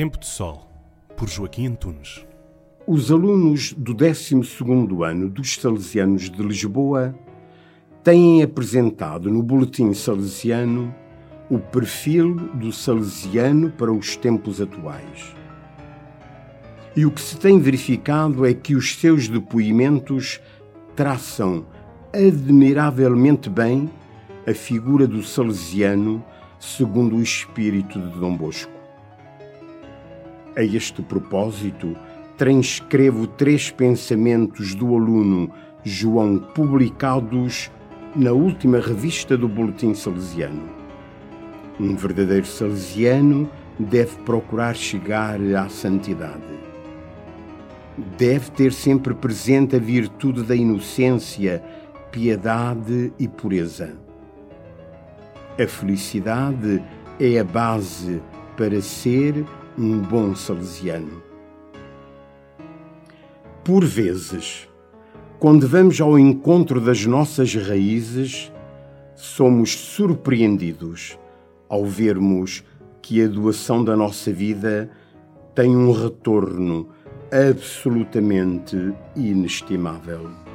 Tempo de Sol, por Joaquim Antunes. Os alunos do 12º ano dos Salesianos de Lisboa têm apresentado no Boletim Salesiano o perfil do salesiano para os tempos atuais. E o que se tem verificado é que os seus depoimentos traçam admiravelmente bem a figura do salesiano segundo o espírito de Dom Bosco. A este propósito, transcrevo três pensamentos do aluno João publicados na última revista do Boletim Salesiano. Um verdadeiro salesiano deve procurar chegar à santidade. Deve ter sempre presente a virtude da inocência, piedade e pureza. A felicidade é a base para ser um bom salesiano. Por vezes, quando vamos ao encontro das nossas raízes, somos surpreendidos ao vermos que a doação da nossa vida tem um retorno absolutamente inestimável.